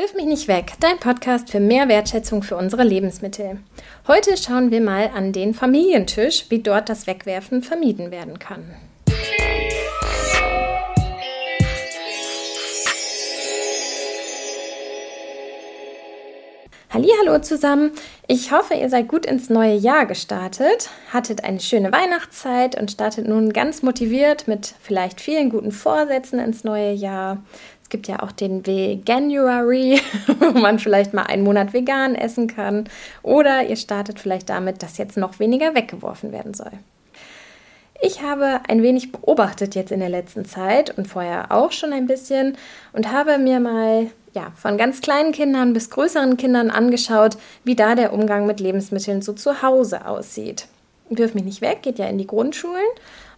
Wirf mich nicht weg, dein Podcast für mehr Wertschätzung für unsere Lebensmittel. Heute schauen wir mal an den Familientisch, wie dort das Wegwerfen vermieden werden kann. Hallo zusammen. Ich hoffe, ihr seid gut ins neue Jahr gestartet, hattet eine schöne Weihnachtszeit und startet nun ganz motiviert mit vielleicht vielen guten Vorsätzen ins neue Jahr gibt ja auch den Veganuary, wo man vielleicht mal einen Monat vegan essen kann. Oder ihr startet vielleicht damit, dass jetzt noch weniger weggeworfen werden soll. Ich habe ein wenig beobachtet jetzt in der letzten Zeit und vorher auch schon ein bisschen und habe mir mal ja, von ganz kleinen Kindern bis größeren Kindern angeschaut, wie da der Umgang mit Lebensmitteln so zu Hause aussieht. Wirf mich nicht weg, geht ja in die Grundschulen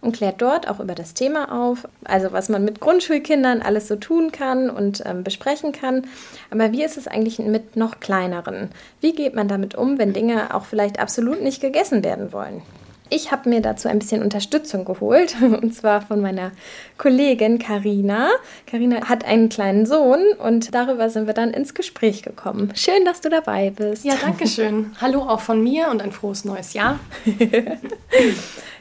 und klärt dort auch über das Thema auf, also was man mit Grundschulkindern alles so tun kann und ähm, besprechen kann. Aber wie ist es eigentlich mit noch kleineren? Wie geht man damit um, wenn Dinge auch vielleicht absolut nicht gegessen werden wollen? Ich habe mir dazu ein bisschen Unterstützung geholt und zwar von meiner Kollegin Karina. Karina hat einen kleinen Sohn und darüber sind wir dann ins Gespräch gekommen. Schön, dass du dabei bist. Ja, danke schön. Hallo auch von mir und ein frohes neues Jahr.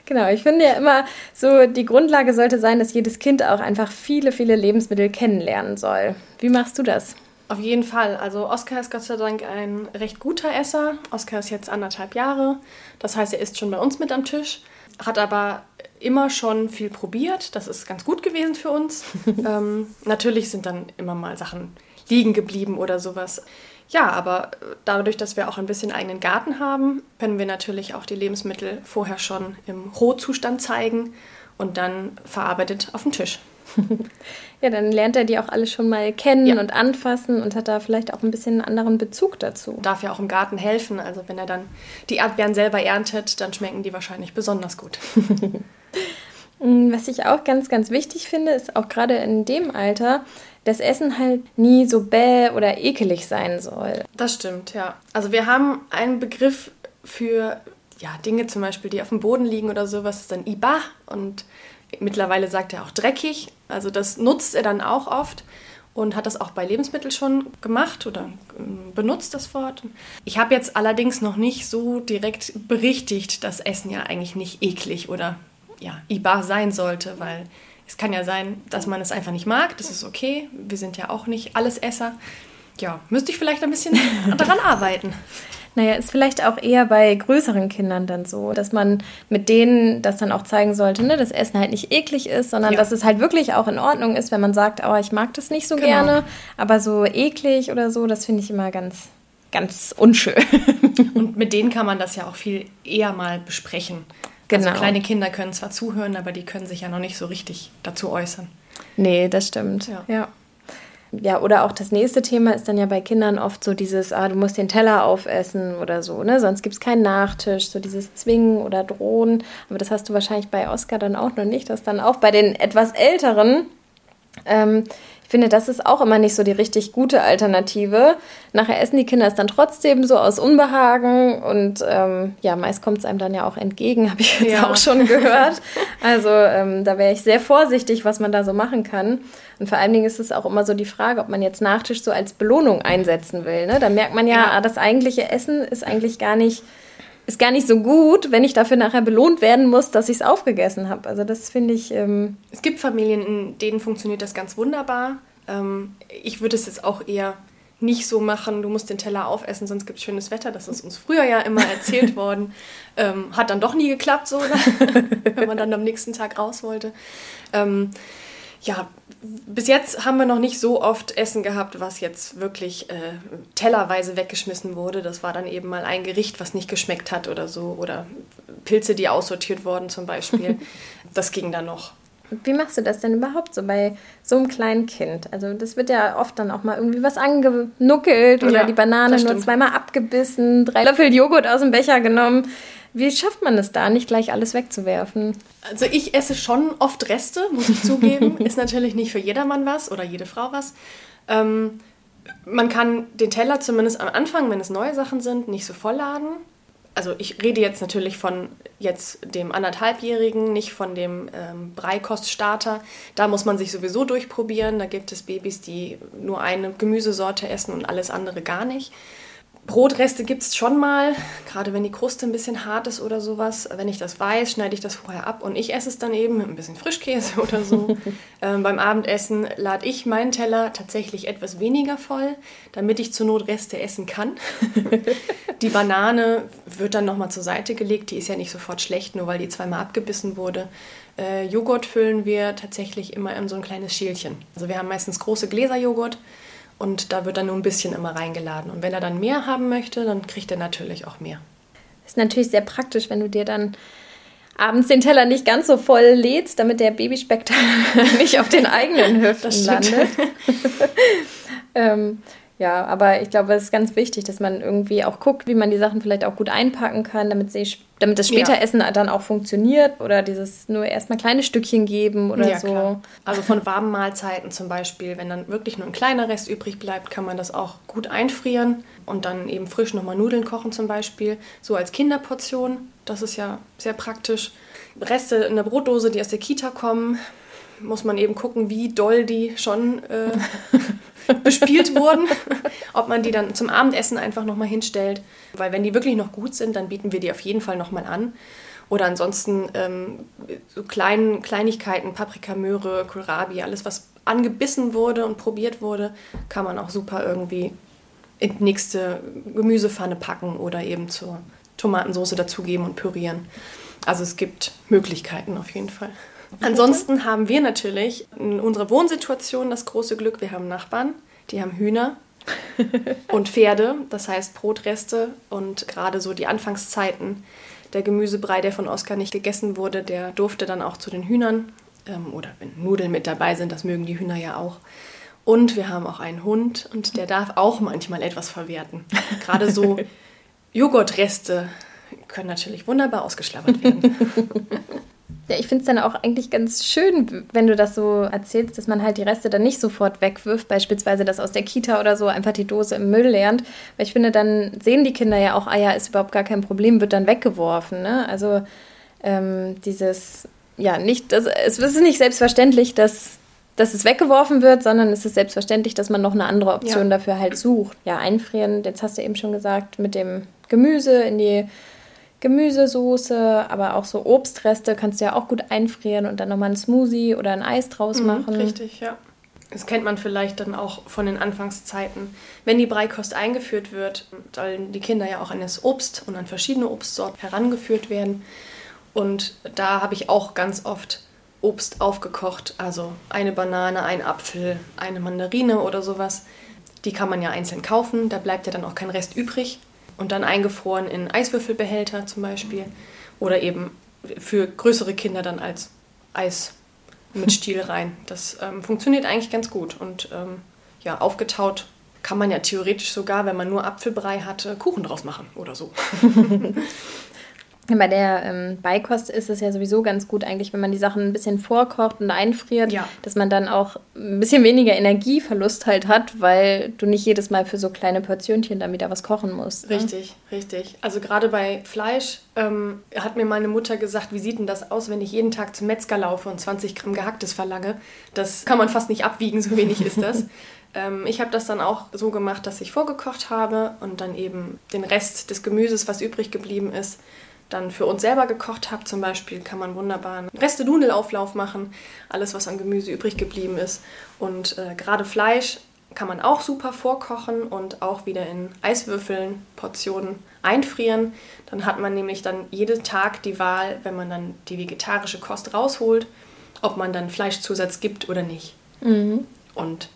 Genau, ich finde ja immer so, die Grundlage sollte sein, dass jedes Kind auch einfach viele, viele Lebensmittel kennenlernen soll. Wie machst du das? Auf jeden Fall. Also Oskar ist Gott sei Dank ein recht guter Esser. Oskar ist jetzt anderthalb Jahre. Das heißt, er ist schon bei uns mit am Tisch, hat aber immer schon viel probiert. Das ist ganz gut gewesen für uns. ähm, natürlich sind dann immer mal Sachen liegen geblieben oder sowas. Ja, aber äh, dadurch, dass wir auch ein bisschen eigenen Garten haben, können wir natürlich auch die Lebensmittel vorher schon im Rohzustand zeigen und dann verarbeitet auf den Tisch. ja, dann lernt er die auch alle schon mal kennen ja. und anfassen und hat da vielleicht auch ein bisschen einen anderen Bezug dazu. Darf ja auch im Garten helfen. Also wenn er dann die Erdbeeren selber erntet, dann schmecken die wahrscheinlich besonders gut. Mm, was ich auch ganz, ganz wichtig finde, ist auch gerade in dem Alter, dass Essen halt nie so bäh oder ekelig sein soll. Das stimmt, ja. Also wir haben einen Begriff für ja, Dinge zum Beispiel, die auf dem Boden liegen oder sowas, ist dann Iba und mittlerweile sagt er auch dreckig. Also das nutzt er dann auch oft und hat das auch bei Lebensmitteln schon gemacht oder ähm, benutzt das Wort. Ich habe jetzt allerdings noch nicht so direkt berichtigt, dass Essen ja eigentlich nicht eklig oder ja, Iba sein sollte, weil es kann ja sein, dass man es einfach nicht mag. Das ist okay. Wir sind ja auch nicht alles Esser. Ja, müsste ich vielleicht ein bisschen daran arbeiten. Naja, ist vielleicht auch eher bei größeren Kindern dann so, dass man mit denen das dann auch zeigen sollte, ne, dass Essen halt nicht eklig ist, sondern ja. dass es halt wirklich auch in Ordnung ist, wenn man sagt, oh, ich mag das nicht so genau. gerne, aber so eklig oder so, das finde ich immer ganz, ganz unschön. Und mit denen kann man das ja auch viel eher mal besprechen. Also genau. Also kleine Kinder können zwar zuhören, aber die können sich ja noch nicht so richtig dazu äußern. Nee, das stimmt. Ja. ja. Ja, oder auch das nächste Thema ist dann ja bei Kindern oft so dieses, ah, du musst den Teller aufessen oder so, ne? Sonst gibt es keinen Nachtisch, so dieses Zwingen oder Drohen. Aber das hast du wahrscheinlich bei Oscar dann auch noch nicht, dass dann auch bei den etwas Älteren ähm, finde, das ist auch immer nicht so die richtig gute Alternative. Nachher essen die Kinder es dann trotzdem so aus Unbehagen und ähm, ja, meist kommt es einem dann ja auch entgegen, habe ich jetzt ja. auch schon gehört. Also ähm, da wäre ich sehr vorsichtig, was man da so machen kann. Und vor allen Dingen ist es auch immer so die Frage, ob man jetzt Nachtisch so als Belohnung einsetzen will. Ne? Da merkt man ja, ja. Ah, das eigentliche Essen ist eigentlich gar nicht ist gar nicht so gut, wenn ich dafür nachher belohnt werden muss, dass ich es aufgegessen habe. Also das finde ich. Ähm es gibt Familien, in denen funktioniert das ganz wunderbar. Ähm, ich würde es jetzt auch eher nicht so machen, du musst den Teller aufessen, sonst gibt es schönes Wetter. Das ist uns früher ja immer erzählt worden. Ähm, hat dann doch nie geklappt, so, wenn man dann am nächsten Tag raus wollte. Ja, bis jetzt haben wir noch nicht so oft Essen gehabt, was jetzt wirklich äh, tellerweise weggeschmissen wurde. Das war dann eben mal ein Gericht, was nicht geschmeckt hat oder so. Oder Pilze, die aussortiert wurden zum Beispiel. das ging dann noch. Wie machst du das denn überhaupt so bei so einem kleinen Kind? Also das wird ja oft dann auch mal irgendwie was angenuckelt oder ja, die Banane nur zweimal abgebissen, drei Löffel Joghurt aus dem Becher genommen. Wie schafft man es da, nicht gleich alles wegzuwerfen? Also ich esse schon oft Reste, muss ich zugeben. Ist natürlich nicht für jedermann was oder jede Frau was. Ähm, man kann den Teller zumindest am Anfang, wenn es neue Sachen sind, nicht so vollladen. also ich rede jetzt natürlich von jetzt dem anderthalbjährigen, nicht von dem ähm, Breikoststarter. Da muss man sich sowieso durchprobieren. Da gibt es Babys, die nur eine Gemüsesorte essen und alles andere gar nicht. Brotreste gibt es schon mal, gerade wenn die Kruste ein bisschen hart ist oder sowas. Wenn ich das weiß, schneide ich das vorher ab und ich esse es dann eben mit ein bisschen Frischkäse oder so. ähm, beim Abendessen lade ich meinen Teller tatsächlich etwas weniger voll, damit ich zur Not Reste essen kann. die Banane wird dann nochmal zur Seite gelegt, die ist ja nicht sofort schlecht, nur weil die zweimal abgebissen wurde. Äh, Joghurt füllen wir tatsächlich immer in so ein kleines Schälchen. Also wir haben meistens große Gläser Joghurt und da wird dann nur ein bisschen immer reingeladen. Und wenn er dann mehr haben möchte, dann kriegt er natürlich auch mehr. Das ist natürlich sehr praktisch, wenn du dir dann abends den Teller nicht ganz so voll lädst, damit der Babyspeck nicht auf den eigenen Hüften landet. ähm, ja, aber ich glaube, es ist ganz wichtig, dass man irgendwie auch guckt, wie man die Sachen vielleicht auch gut einpacken kann, damit, sie, damit das später ja. Essen dann auch funktioniert oder dieses nur erstmal kleine Stückchen geben oder ja, so. Klar. Also von warmen Mahlzeiten zum Beispiel, wenn dann wirklich nur ein kleiner Rest übrig bleibt, kann man das auch gut einfrieren und dann eben frisch nochmal Nudeln kochen zum Beispiel, so als Kinderportion. Das ist ja sehr praktisch. Reste in der Brotdose, die aus der Kita kommen, muss man eben gucken, wie doll die schon äh, bespielt wurden, ob man die dann zum Abendessen einfach nochmal hinstellt. Weil wenn die wirklich noch gut sind, dann bieten wir die auf jeden Fall nochmal an. Oder ansonsten ähm, so kleinen Kleinigkeiten, Paprika, Möhre, Kohlrabi, alles was angebissen wurde und probiert wurde, kann man auch super irgendwie in die nächste Gemüsepfanne packen oder eben zur Tomatensauce dazugeben und pürieren. Also es gibt Möglichkeiten auf jeden Fall. Ansonsten haben wir natürlich in unserer Wohnsituation das große Glück, wir haben Nachbarn, die haben Hühner und Pferde, das heißt Brotreste und gerade so die Anfangszeiten. Der Gemüsebrei, der von Oskar nicht gegessen wurde, der durfte dann auch zu den Hühnern. Ähm, oder wenn Nudeln mit dabei sind, das mögen die Hühner ja auch. Und wir haben auch einen Hund und der darf auch manchmal etwas verwerten. Gerade so Joghurtreste können natürlich wunderbar ausgeschlabbert werden. Ja, ich finde es dann auch eigentlich ganz schön, wenn du das so erzählst, dass man halt die Reste dann nicht sofort wegwirft, beispielsweise das aus der Kita oder so, einfach die Dose im Müll lernt. Weil ich finde, dann sehen die Kinder ja auch, ah ja, ist überhaupt gar kein Problem, wird dann weggeworfen. Ne? Also ähm, dieses, ja, nicht, das, es ist nicht selbstverständlich, dass, dass es weggeworfen wird, sondern es ist selbstverständlich, dass man noch eine andere Option ja. dafür halt sucht. Ja, einfrieren, jetzt hast du eben schon gesagt, mit dem Gemüse in die Gemüsesoße, aber auch so Obstreste kannst du ja auch gut einfrieren und dann nochmal ein Smoothie oder ein Eis draus mhm, machen. Richtig, ja. Das kennt man vielleicht dann auch von den Anfangszeiten. Wenn die Breikost eingeführt wird, sollen die Kinder ja auch an das Obst und an verschiedene Obstsorten herangeführt werden. Und da habe ich auch ganz oft Obst aufgekocht, also eine Banane, ein Apfel, eine Mandarine oder sowas. Die kann man ja einzeln kaufen, da bleibt ja dann auch kein Rest übrig und dann eingefroren in Eiswürfelbehälter zum Beispiel oder eben für größere Kinder dann als Eis mit Stiel rein. Das ähm, funktioniert eigentlich ganz gut und ähm, ja, aufgetaut kann man ja theoretisch sogar, wenn man nur Apfelbrei hat, Kuchen draus machen oder so. Bei der ähm, Beikost ist es ja sowieso ganz gut eigentlich, wenn man die Sachen ein bisschen vorkocht und einfriert, ja. dass man dann auch ein bisschen weniger Energieverlust halt hat, weil du nicht jedes Mal für so kleine Portionchen dann wieder was kochen musst. Ne? Richtig, richtig. Also gerade bei Fleisch ähm, hat mir meine Mutter gesagt, wie sieht denn das aus, wenn ich jeden Tag zum Metzger laufe und 20 Gramm Gehacktes verlange? Das kann man fast nicht abwiegen, so wenig ist das. Ähm, ich habe das dann auch so gemacht, dass ich vorgekocht habe und dann eben den Rest des Gemüses, was übrig geblieben ist, dann für uns selber gekocht habe, zum Beispiel, kann man wunderbar einen Reste-Nudelauflauf machen. Alles, was an Gemüse übrig geblieben ist. Und äh, gerade Fleisch kann man auch super vorkochen und auch wieder in Eiswürfeln, Portionen einfrieren. Dann hat man nämlich dann jeden Tag die Wahl, wenn man dann die vegetarische Kost rausholt, ob man dann Fleischzusatz gibt oder nicht. Mhm. Und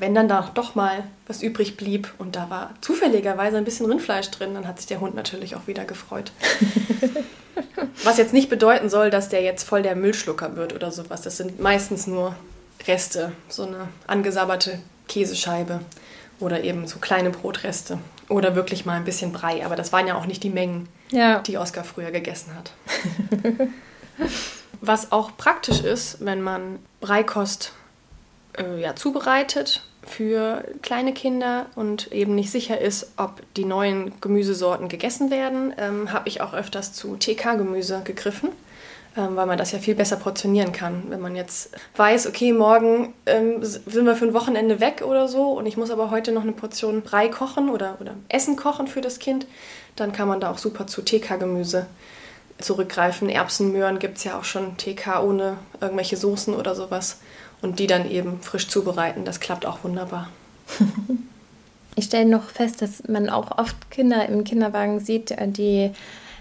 wenn dann da doch mal was übrig blieb und da war zufälligerweise ein bisschen Rindfleisch drin, dann hat sich der Hund natürlich auch wieder gefreut. was jetzt nicht bedeuten soll, dass der jetzt voll der Müllschlucker wird oder sowas. Das sind meistens nur Reste, so eine angesabberte Käsescheibe oder eben so kleine Brotreste oder wirklich mal ein bisschen Brei. Aber das waren ja auch nicht die Mengen, ja. die Oskar früher gegessen hat. Was auch praktisch ist, wenn man Breikost äh, ja, zubereitet für kleine Kinder und eben nicht sicher ist, ob die neuen Gemüsesorten gegessen werden, ähm, habe ich auch öfters zu TK-Gemüse gegriffen, ähm, weil man das ja viel besser portionieren kann. Wenn man jetzt weiß, okay, morgen ähm, sind wir für ein Wochenende weg oder so und ich muss aber heute noch eine Portion Brei kochen oder, oder Essen kochen für das Kind, dann kann man da auch super zu TK-Gemüse zurückgreifen. Erbsen, Möhren gibt es ja auch schon TK ohne irgendwelche Soßen oder sowas und die dann eben frisch zubereiten. Das klappt auch wunderbar. Ich stelle noch fest, dass man auch oft Kinder im Kinderwagen sieht, äh, die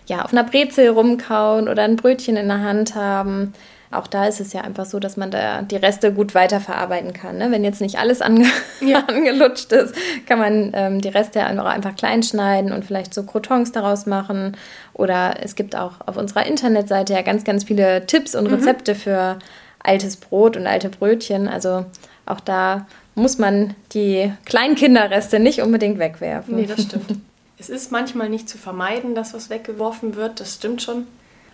ja auf einer Brezel rumkauen oder ein Brötchen in der Hand haben. Auch da ist es ja einfach so, dass man da die Reste gut weiterverarbeiten kann. Ne? Wenn jetzt nicht alles ange ja. angelutscht ist, kann man ähm, die Reste einfach, einfach klein schneiden und vielleicht so Crotons daraus machen. Oder es gibt auch auf unserer Internetseite ja ganz, ganz viele Tipps und mhm. Rezepte mhm. für altes Brot und alte Brötchen. Also auch da muss man die Kleinkinderreste nicht unbedingt wegwerfen. Nee, das stimmt. es ist manchmal nicht zu vermeiden, dass was weggeworfen wird, das stimmt schon.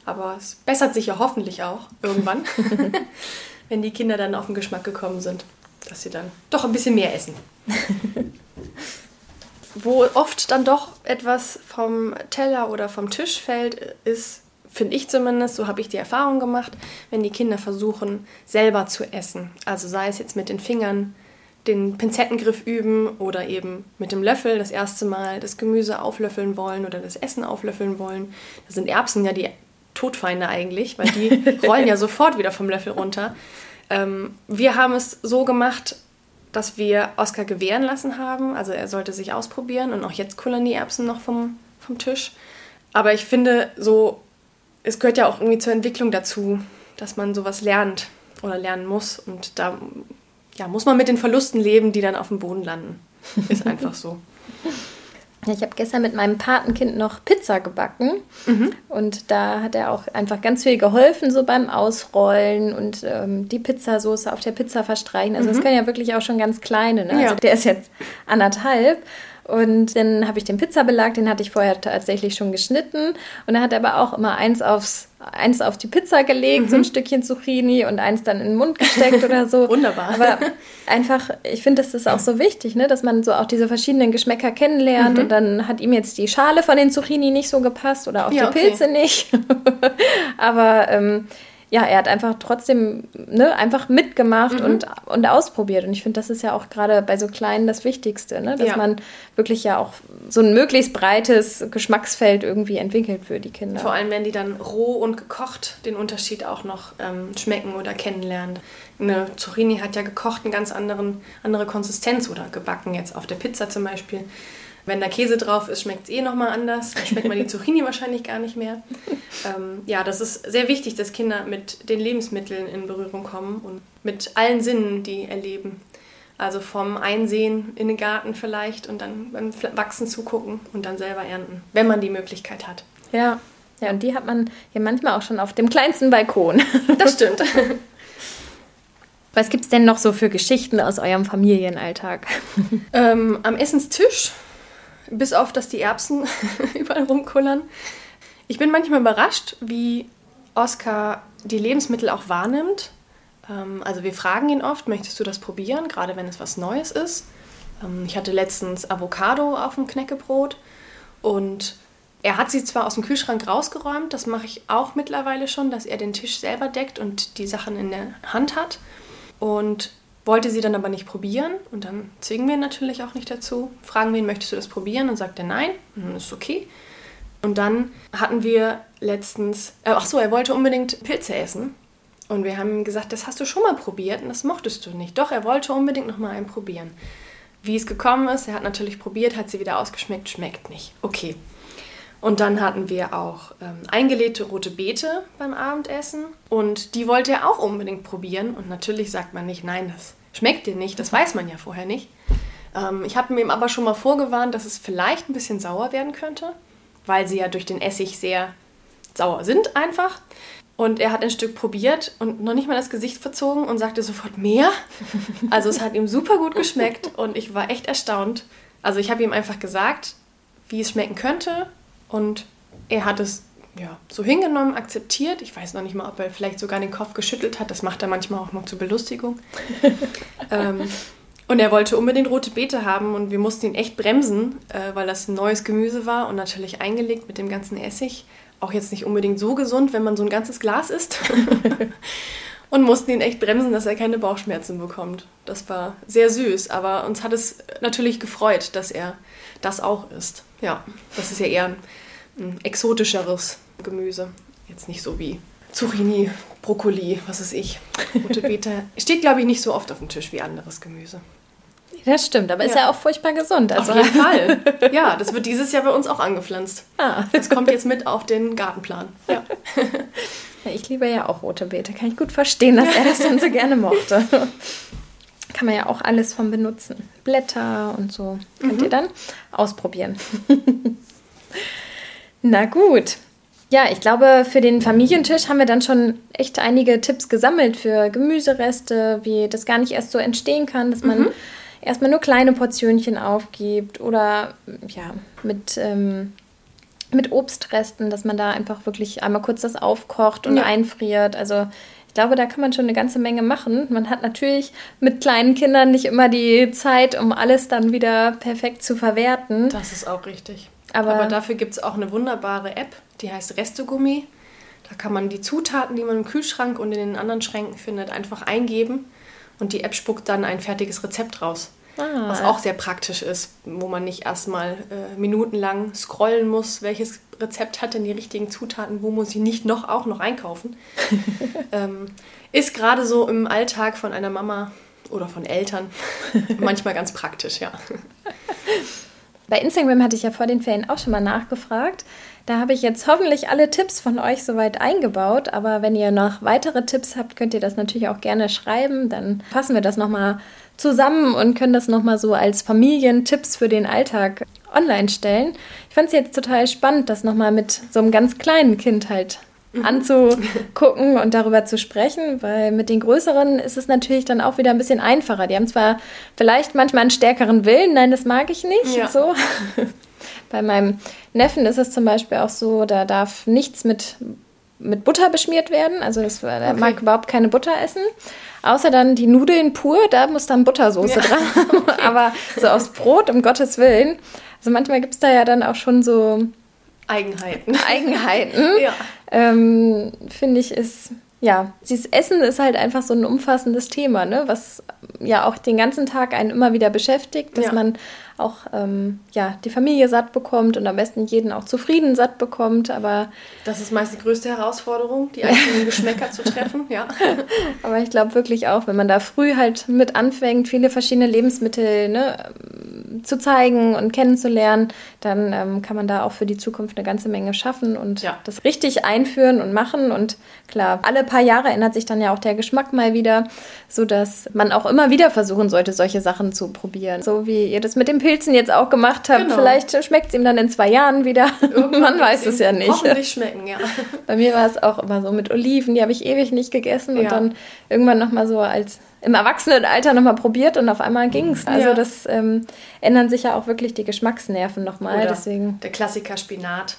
Aber es bessert sich ja hoffentlich auch irgendwann, wenn die Kinder dann auf den Geschmack gekommen sind, dass sie dann doch ein bisschen mehr essen. Wo oft dann doch etwas vom Teller oder vom Tisch fällt, ist finde ich zumindest, so habe ich die Erfahrung gemacht, wenn die Kinder versuchen, selber zu essen. Also sei es jetzt mit den Fingern den Pinzettengriff üben oder eben mit dem Löffel das erste Mal das Gemüse auflöffeln wollen oder das Essen auflöffeln wollen. Da sind Erbsen ja die Todfeinde eigentlich, weil die rollen ja sofort wieder vom Löffel runter. Ähm, wir haben es so gemacht, dass wir Oskar gewähren lassen haben. Also er sollte sich ausprobieren und auch jetzt kullern die Erbsen noch vom, vom Tisch. Aber ich finde, so es gehört ja auch irgendwie zur Entwicklung dazu, dass man sowas lernt oder lernen muss. Und da ja, muss man mit den Verlusten leben, die dann auf dem Boden landen. Ist einfach so. Ich habe gestern mit meinem Patenkind noch Pizza gebacken mhm. und da hat er auch einfach ganz viel geholfen, so beim Ausrollen und ähm, die Pizzasauce auf der Pizza verstreichen. Also mhm. das können ja wirklich auch schon ganz kleine. Ne? Ja. Also der ist jetzt anderthalb und dann habe ich den Pizzabelag, den hatte ich vorher tatsächlich schon geschnitten. Und er hat aber auch immer eins aufs eins auf die Pizza gelegt, mhm. so ein mhm. Stückchen Zucchini und eins dann in den Mund gesteckt oder so. Wunderbar. Aber einfach, ich finde, das ist auch so wichtig, ne? dass man so auch diese verschiedenen Geschmäcker kennenlernt mhm. und dann hat ihm jetzt die Schale von den Zucchini nicht so gepasst oder auch ja, die Pilze okay. nicht. Aber ähm, ja, er hat einfach trotzdem ne, einfach mitgemacht mhm. und, und ausprobiert. Und ich finde, das ist ja auch gerade bei so Kleinen das Wichtigste, ne? dass ja. man wirklich ja auch so ein möglichst breites Geschmacksfeld irgendwie entwickelt für die Kinder. Vor allem, wenn die dann roh und gekocht den Unterschied auch noch ähm, schmecken oder kennenlernen. Eine Zucchini hat ja gekocht eine ganz anderen, andere Konsistenz oder gebacken jetzt auf der Pizza zum Beispiel. Wenn da Käse drauf ist, schmeckt es eh nochmal anders. Dann schmeckt man die Zucchini wahrscheinlich gar nicht mehr. Ähm, ja, das ist sehr wichtig, dass Kinder mit den Lebensmitteln in Berührung kommen und mit allen Sinnen, die erleben. Also vom Einsehen in den Garten vielleicht und dann beim Wachsen zugucken und dann selber ernten, wenn man die Möglichkeit hat. Ja, ja, und die hat man hier manchmal auch schon auf dem kleinsten Balkon. Das stimmt. Was gibt es denn noch so für Geschichten aus eurem Familienalltag? Ähm, am Essenstisch bis auf, dass die Erbsen überall rumkullern. Ich bin manchmal überrascht, wie Oskar die Lebensmittel auch wahrnimmt. Ähm, also wir fragen ihn oft, möchtest du das probieren, gerade wenn es was Neues ist. Ähm, ich hatte letztens Avocado auf dem Knäckebrot und er hat sie zwar aus dem Kühlschrank rausgeräumt, das mache ich auch mittlerweile schon, dass er den Tisch selber deckt und die Sachen in der Hand hat. Und wollte sie dann aber nicht probieren und dann zwingen wir natürlich auch nicht dazu. Fragen wir ihn, möchtest du das probieren? Und sagt er nein, und dann ist okay. Und dann hatten wir letztens, äh, ach so, er wollte unbedingt Pilze essen. Und wir haben ihm gesagt, das hast du schon mal probiert und das mochtest du nicht. Doch, er wollte unbedingt noch mal einen probieren. Wie es gekommen ist, er hat natürlich probiert, hat sie wieder ausgeschmeckt, schmeckt nicht. Okay. Und dann hatten wir auch ähm, eingelegte rote Beete beim Abendessen. Und die wollte er auch unbedingt probieren. Und natürlich sagt man nicht, nein, das schmeckt dir nicht. Das weiß man ja vorher nicht. Ähm, ich habe ihm aber schon mal vorgewarnt, dass es vielleicht ein bisschen sauer werden könnte, weil sie ja durch den Essig sehr sauer sind einfach. Und er hat ein Stück probiert und noch nicht mal das Gesicht verzogen und sagte sofort mehr. Also es hat ihm super gut geschmeckt und ich war echt erstaunt. Also ich habe ihm einfach gesagt, wie es schmecken könnte und er hat es ja, so hingenommen, akzeptiert. Ich weiß noch nicht mal, ob er vielleicht sogar den Kopf geschüttelt hat. Das macht er manchmal auch noch zur Belustigung. ähm, Und er wollte unbedingt rote Beete haben und wir mussten ihn echt bremsen, äh, weil das ein neues Gemüse war und natürlich eingelegt mit dem ganzen Essig. Auch jetzt nicht unbedingt so gesund, wenn man so ein ganzes Glas isst. und mussten ihn echt bremsen, dass er keine Bauchschmerzen bekommt. Das war sehr süß, aber uns hat es natürlich gefreut, dass er das auch isst. Ja, das ist ja eher ein, ein exotischeres Gemüse. Jetzt nicht so wie Zucchini, Brokkoli, was weiß ich, rote Beete. Steht, glaube ich, nicht so oft auf dem Tisch wie anderes Gemüse. Das stimmt, aber ja. ist ja auch furchtbar gesund. Also. Auf jeden Fall. Ja, das wird dieses Jahr bei uns auch angepflanzt. Ah. Das kommt jetzt mit auf den Gartenplan. Ja. ja ich liebe ja auch rote Beete. Kann ich gut verstehen, dass er das dann so gerne mochte. Kann man ja auch alles von benutzen. Blätter und so. Könnt mhm. ihr dann ausprobieren. Na gut. Ja, ich glaube, für den Familientisch haben wir dann schon echt einige Tipps gesammelt für Gemüsereste, wie das gar nicht erst so entstehen kann, dass man mhm. erstmal nur kleine Portionchen aufgibt oder ja, mit, ähm, mit Obstresten, dass man da einfach wirklich einmal kurz das aufkocht und ja. einfriert. Also ich glaube, da kann man schon eine ganze Menge machen. Man hat natürlich mit kleinen Kindern nicht immer die Zeit, um alles dann wieder perfekt zu verwerten. Das ist auch richtig. Aber, Aber dafür gibt es auch eine wunderbare App, die heißt Restogummi. Da kann man die Zutaten, die man im Kühlschrank und in den anderen Schränken findet, einfach eingeben und die App spuckt dann ein fertiges Rezept raus. Ah. Was auch sehr praktisch ist, wo man nicht erstmal äh, minutenlang scrollen muss, welches Rezept hat denn die richtigen Zutaten, wo muss ich nicht noch auch noch einkaufen. ähm, ist gerade so im Alltag von einer Mama oder von Eltern manchmal ganz praktisch, ja. Bei Instagram hatte ich ja vor den Ferien auch schon mal nachgefragt. Da habe ich jetzt hoffentlich alle Tipps von euch soweit eingebaut. Aber wenn ihr noch weitere Tipps habt, könnt ihr das natürlich auch gerne schreiben. Dann fassen wir das nochmal zusammen und können das nochmal so als Familientipps für den Alltag online stellen. Ich fand es jetzt total spannend, das nochmal mit so einem ganz kleinen Kind halt. Anzugucken und darüber zu sprechen, weil mit den größeren ist es natürlich dann auch wieder ein bisschen einfacher. Die haben zwar vielleicht manchmal einen stärkeren Willen, nein, das mag ich nicht, ja. so. Bei meinem Neffen ist es zum Beispiel auch so, da darf nichts mit, mit Butter beschmiert werden. Also das, er okay. mag überhaupt keine Butter essen. Außer dann die Nudeln pur, da muss dann Buttersoße ja. dran. Okay. Aber so aus Brot, um Gottes Willen. Also manchmal gibt es da ja dann auch schon so Eigenheiten. Eigenheiten. ja. Ähm, Finde ich, ist ja, dieses Essen ist halt einfach so ein umfassendes Thema, ne? was ja auch den ganzen Tag einen immer wieder beschäftigt, dass ja. man auch ähm, ja, die Familie satt bekommt und am besten jeden auch zufrieden satt bekommt. Aber das ist meist die größte Herausforderung, die eigenen Geschmäcker zu treffen, ja. Aber ich glaube wirklich auch, wenn man da früh halt mit anfängt, viele verschiedene Lebensmittel ne, zu zeigen und kennenzulernen, dann ähm, kann man da auch für die Zukunft eine ganze Menge schaffen und ja. das richtig einführen und machen. Und klar, alle paar Jahre ändert sich dann ja auch der Geschmack mal wieder, sodass man auch immer wieder versuchen sollte, solche Sachen zu probieren. So wie ihr das mit den Pilzen jetzt auch gemacht habt. Genau. Vielleicht schmeckt es ihm dann in zwei Jahren wieder. man weiß es ja nicht. Hoffentlich schmecken, ja. Bei mir war es auch immer so mit Oliven, die habe ich ewig nicht gegessen ja. und dann irgendwann nochmal so als im Erwachsenenalter nochmal probiert und auf einmal ging es. Also ja. das ähm, ändern sich ja auch wirklich die Geschmacksnerven nochmal. Deswegen. Der Klassiker Spinat.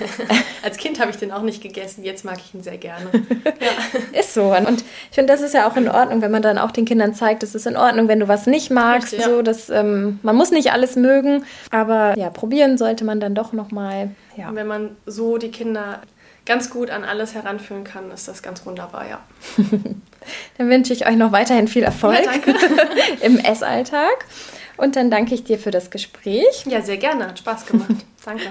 Als Kind habe ich den auch nicht gegessen, jetzt mag ich ihn sehr gerne. Ja. Ist so. Und ich finde, das ist ja auch in Ordnung, wenn man dann auch den Kindern zeigt, es ist in Ordnung, wenn du was nicht magst. Richtig, so, dass, ähm, man muss nicht alles mögen, aber ja, probieren sollte man dann doch nochmal. Ja. Und wenn man so die Kinder ganz gut an alles heranführen kann, ist das ganz wunderbar, ja. dann wünsche ich euch noch weiterhin viel Erfolg ja, im Essalltag. Und dann danke ich dir für das Gespräch. Ja, sehr gerne. Hat Spaß gemacht. danke.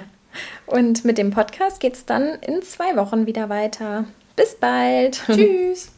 Und mit dem Podcast geht es dann in zwei Wochen wieder weiter. Bis bald. Tschüss.